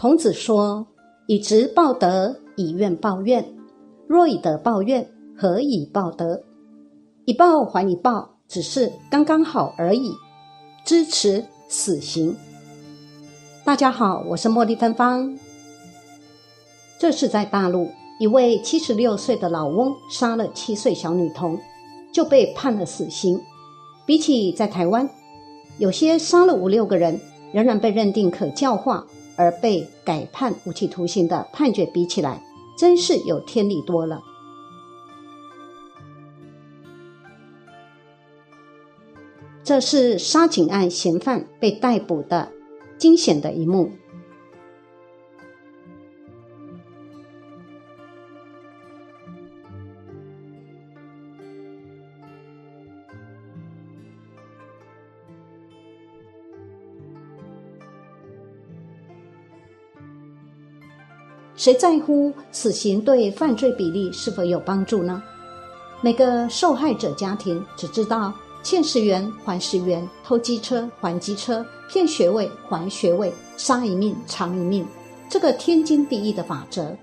孔子说：“以直报德，以怨报怨。若以德报怨，何以报德？以报还以报，只是刚刚好而已。”支持死刑。大家好，我是茉莉芬芳。这是在大陆，一位七十六岁的老翁杀了七岁小女童，就被判了死刑。比起在台湾，有些杀了五六个人，仍然被认定可教化。而被改判无期徒刑的判决比起来，真是有天理多了。这是杀警案嫌犯被逮捕的惊险的一幕。谁在乎死刑对犯罪比例是否有帮助呢？每个受害者家庭只知道欠十元还十元，偷机车还机车，骗学位还学位，杀一命偿一命，这个天经地义的法则。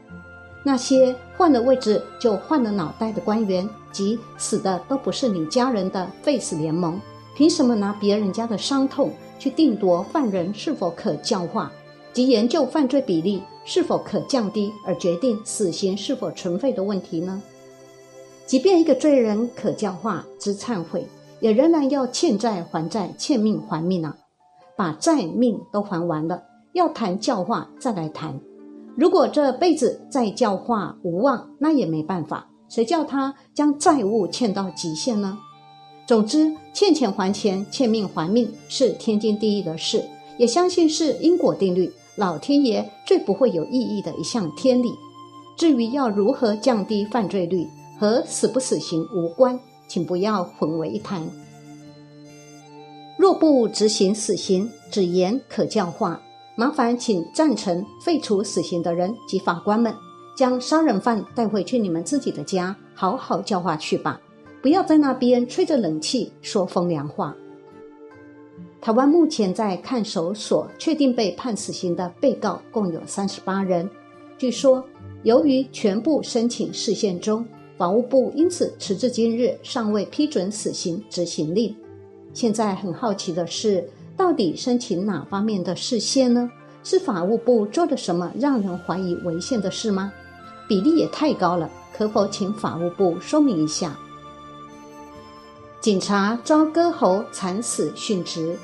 那些换了位置就换了脑袋的官员，及死的都不是你家人的 face 联盟，凭什么拿别人家的伤痛去定夺犯人是否可教化？及研究犯罪比例是否可降低，而决定死刑是否存废的问题呢？即便一个罪人可教化之忏悔，也仍然要欠债还债，欠命还命啊！把债命都还完了，要谈教化再来谈。如果这辈子再教化无望，那也没办法，谁叫他将债务欠到极限呢？总之，欠钱还钱，欠命还命，是天经地义的事，也相信是因果定律。老天爷最不会有意义的一项天理。至于要如何降低犯罪率，和死不死刑无关，请不要混为一谈。若不执行死刑，只言可教化，麻烦请赞成废除死刑的人及法官们，将杀人犯带回去你们自己的家，好好教化去吧，不要在那边吹着冷气说风凉话。台湾目前在看守所确定被判死刑的被告共有三十八人。据说，由于全部申请释宪中，法务部因此迟至今日尚未批准死刑执行令。现在很好奇的是，到底申请哪方面的释宪呢？是法务部做了什么让人怀疑违宪的事吗？比例也太高了，可否请法务部说明一下？警察遭割喉惨死殉职，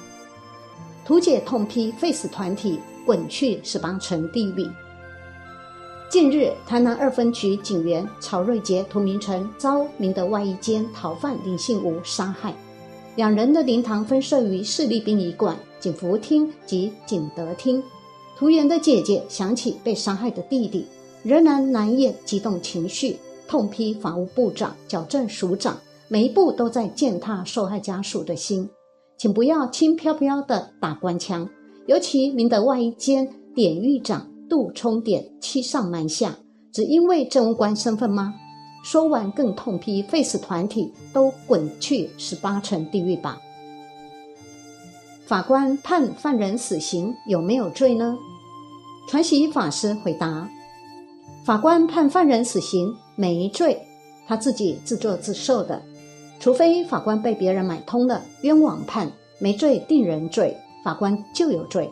图解痛批废死团体滚去十八层地狱。近日，台南二分局警员曹瑞杰、涂明成遭明德外衣间逃犯林信吴杀害，两人的灵堂分设于市立殡仪馆、警服厅及警德厅。涂员的姐姐想起被杀害的弟弟，仍然难掩激动情绪，痛批法务部长、矫正署长。每一步都在践踏受害家属的心，请不要轻飘飘的打官腔。尤其明德外一间典狱长杜冲典欺上瞒下，只因为政务官身份吗？说完更痛批废死团体都滚去十八层地狱吧。法官判犯人死刑有没有罪呢？传习法师回答：法官判犯人死刑没罪，他自己自作自受的。除非法官被别人买通了，冤枉判没罪定人罪，法官就有罪。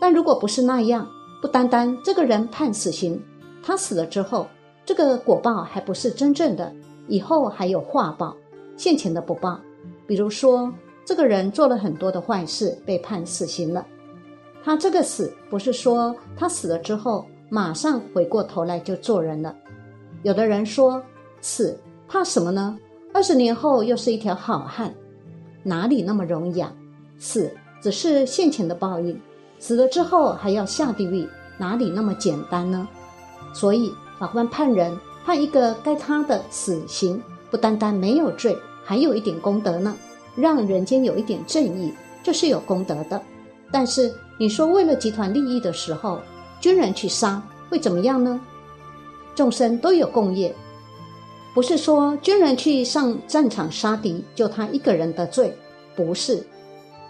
但如果不是那样，不单单这个人判死刑，他死了之后，这个果报还不是真正的，以后还有化报，现前的不报。比如说，这个人做了很多的坏事，被判死刑了，他这个死不是说他死了之后马上回过头来就做人了。有的人说，死怕什么呢？二十年后又是一条好汉，哪里那么容易啊？死只是现前的报应，死了之后还要下地狱，哪里那么简单呢？所以法官判人判一个该他的死刑，不单单没有罪，还有一点功德呢，让人间有一点正义，这是有功德的。但是你说为了集团利益的时候，军人去杀会怎么样呢？众生都有共业。不是说军人去上战场杀敌就他一个人的罪，不是。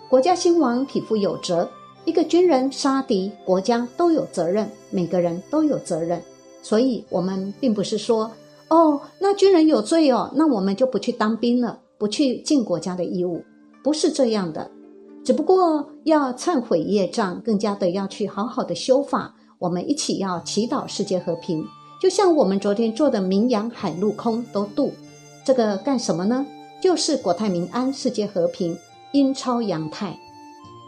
国家兴亡，匹夫有责。一个军人杀敌，国家都有责任，每个人都有责任。所以，我们并不是说，哦，那军人有罪哦，那我们就不去当兵了，不去尽国家的义务，不是这样的。只不过要忏悔业障，更加的要去好好的修法。我们一起要祈祷世界和平，就像我们昨天做的名扬海陆空都渡，这个干什么呢？就是国泰民安，世界和平，阴超阳泰，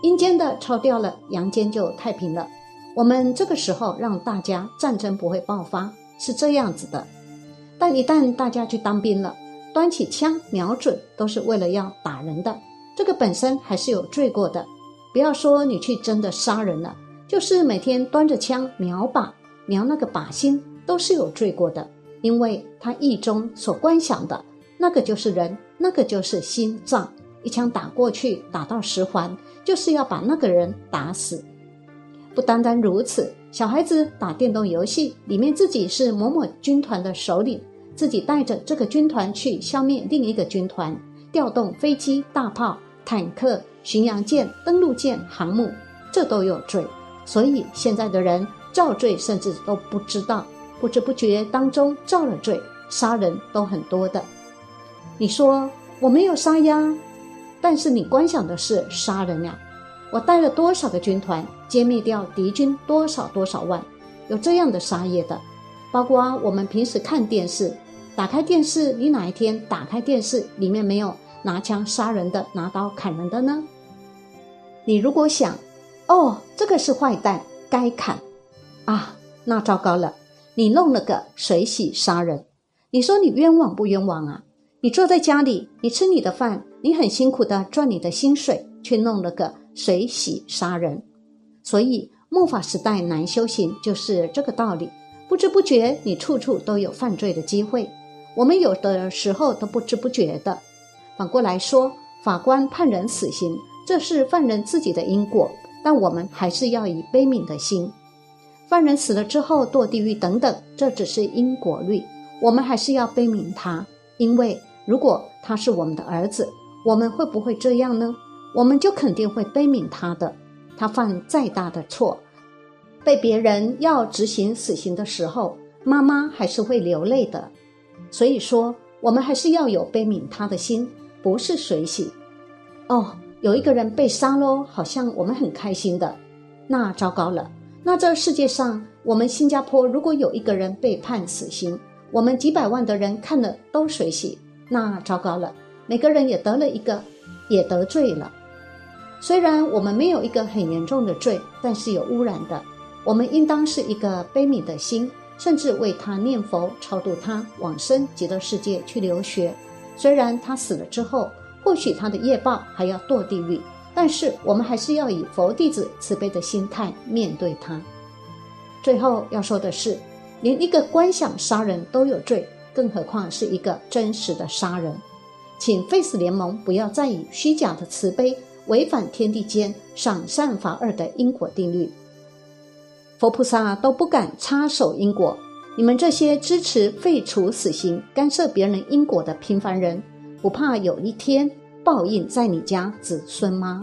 阴间的超掉了，阳间就太平了。我们这个时候让大家战争不会爆发，是这样子的。但一旦大家去当兵了，端起枪瞄准，都是为了要打人的，这个本身还是有罪过的。不要说你去真的杀人了，就是每天端着枪瞄靶，瞄那个靶心，都是有罪过的，因为他意中所观想的那个就是人。那个就是心脏，一枪打过去，打到十环，就是要把那个人打死。不单单如此，小孩子打电动游戏，里面自己是某某军团的首领，自己带着这个军团去消灭另一个军团，调动飞机、大炮、坦克、巡洋舰、登陆舰、航母，这都有罪。所以现在的人造罪，甚至都不知道，不知不觉当中造了罪，杀人都很多的。你说我没有杀呀，但是你观想的是杀人呀。我带了多少个军团歼灭掉敌军多少多少万，有这样的杀业的。包括我们平时看电视，打开电视，你哪一天打开电视里面没有拿枪杀人的、拿刀砍人的呢？你如果想，哦，这个是坏蛋，该砍啊，那糟糕了，你弄了个水洗杀人，你说你冤枉不冤枉啊？你坐在家里，你吃你的饭，你很辛苦的赚你的薪水，却弄了个水洗杀人。所以末法时代难修行，就是这个道理。不知不觉，你处处都有犯罪的机会。我们有的时候都不知不觉的。反过来说，法官判人死刑，这是犯人自己的因果，但我们还是要以悲悯的心。犯人死了之后堕地狱等等，这只是因果律，我们还是要悲悯他，因为。如果他是我们的儿子，我们会不会这样呢？我们就肯定会悲悯他的。他犯再大的错，被别人要执行死刑的时候，妈妈还是会流泪的。所以说，我们还是要有悲悯他的心，不是水洗。哦，有一个人被杀喽，好像我们很开心的。那糟糕了，那这世界上，我们新加坡如果有一个人被判死刑，我们几百万的人看了都水洗。那糟糕了，每个人也得了一个，也得罪了。虽然我们没有一个很严重的罪，但是有污染的，我们应当是一个悲悯的心，甚至为他念佛，超度他往生极乐世界去留学。虽然他死了之后，或许他的业报还要堕地狱，但是我们还是要以佛弟子慈悲的心态面对他。最后要说的是，连一个观想杀人都有罪。更何况是一个真实的杀人，请 Face 联盟不要再以虚假的慈悲违反天地间赏善罚恶的因果定律。佛菩萨都不敢插手因果，你们这些支持废除死刑、干涉别人因果的平凡人，不怕有一天报应在你家子孙吗？